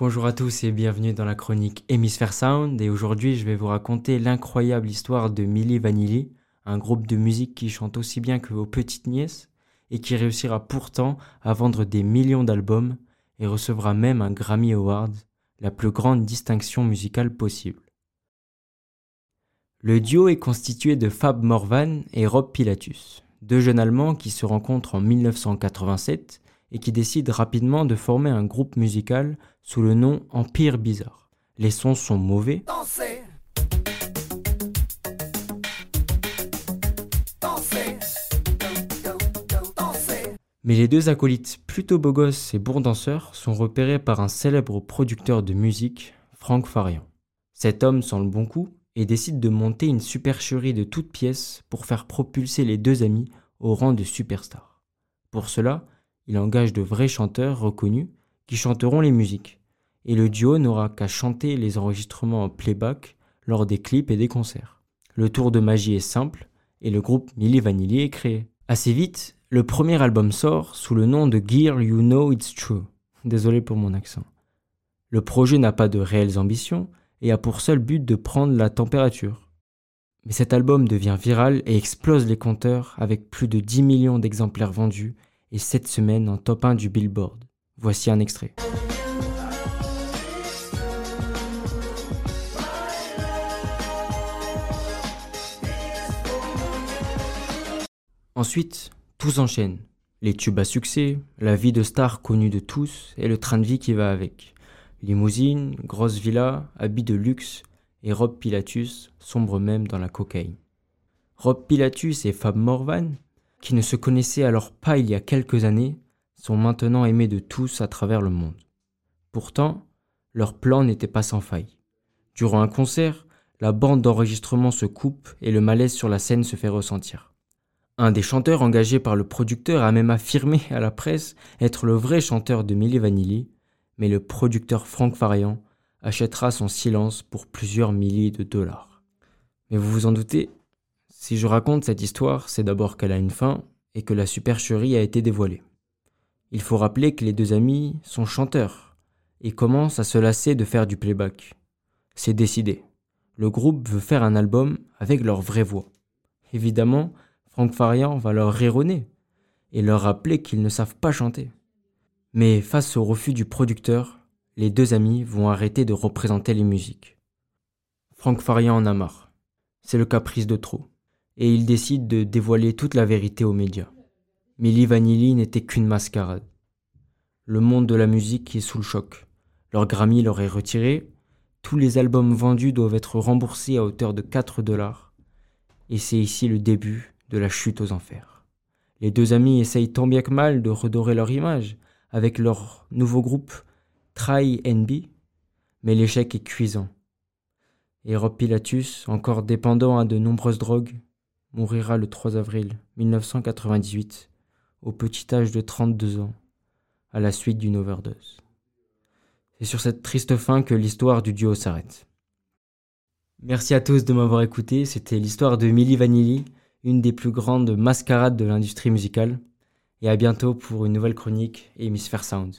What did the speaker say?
Bonjour à tous et bienvenue dans la chronique Hémisphère Sound et aujourd'hui je vais vous raconter l'incroyable histoire de Milli Vanilli, un groupe de musique qui chante aussi bien que vos petites nièces et qui réussira pourtant à vendre des millions d'albums et recevra même un Grammy Award, la plus grande distinction musicale possible. Le duo est constitué de Fab Morvan et Rob Pilatus, deux jeunes Allemands qui se rencontrent en 1987 et qui décident rapidement de former un groupe musical sous le nom Empire Bizarre. Les sons sont mauvais. Mais les deux acolytes plutôt beaux gosses et bons danseurs sont repérés par un célèbre producteur de musique, Frank Farian. Cet homme sent le bon coup et décide de monter une supercherie de toutes pièces pour faire propulser les deux amis au rang de superstars. Pour cela, il engage de vrais chanteurs reconnus qui chanteront les musiques, et le duo n'aura qu'à chanter les enregistrements en playback lors des clips et des concerts. Le tour de magie est simple, et le groupe Milli Vanilli est créé. Assez vite, le premier album sort sous le nom de Gear You Know It's True. Désolé pour mon accent. Le projet n'a pas de réelles ambitions et a pour seul but de prendre la température. Mais cet album devient viral et explose les compteurs avec plus de 10 millions d'exemplaires vendus et cette semaine en top 1 du Billboard. Voici un extrait. Ensuite, tout s'enchaîne. Les tubes à succès, la vie de star connue de tous et le train de vie qui va avec. Limousine, grosse villa, habits de luxe et Rob Pilatus sombre même dans la cocaïne. Rob Pilatus et Fab Morvan qui ne se connaissaient alors pas il y a quelques années, sont maintenant aimés de tous à travers le monde. Pourtant, leur plan n'était pas sans faille. Durant un concert, la bande d'enregistrement se coupe et le malaise sur la scène se fait ressentir. Un des chanteurs engagés par le producteur a même affirmé à la presse être le vrai chanteur de Milli Vanilli, mais le producteur Frank Farian achètera son silence pour plusieurs milliers de dollars. Mais vous vous en doutez, si je raconte cette histoire, c'est d'abord qu'elle a une fin et que la supercherie a été dévoilée. Il faut rappeler que les deux amis sont chanteurs et commencent à se lasser de faire du playback. C'est décidé. Le groupe veut faire un album avec leur vraie voix. Évidemment, Franck Farian va leur rironner et leur rappeler qu'ils ne savent pas chanter. Mais face au refus du producteur, les deux amis vont arrêter de représenter les musiques. Franck Farian en a marre. C'est le caprice de trop et il décide de dévoiler toute la vérité aux médias. Milli Vanilli n'était qu'une mascarade. Le monde de la musique est sous le choc. Leur Grammy leur est retiré, tous les albums vendus doivent être remboursés à hauteur de 4 dollars, et c'est ici le début de la chute aux enfers. Les deux amis essayent tant bien que mal de redorer leur image avec leur nouveau groupe Try NB, mais l'échec est cuisant. Et Rob Pilatus, encore dépendant à de nombreuses drogues, mourira le 3 avril 1998 au petit âge de 32 ans à la suite d'une overdose. C'est sur cette triste fin que l'histoire du duo s'arrête. Merci à tous de m'avoir écouté, c'était l'histoire de Milli Vanilli, une des plus grandes mascarades de l'industrie musicale, et à bientôt pour une nouvelle chronique Hémisphère Sound.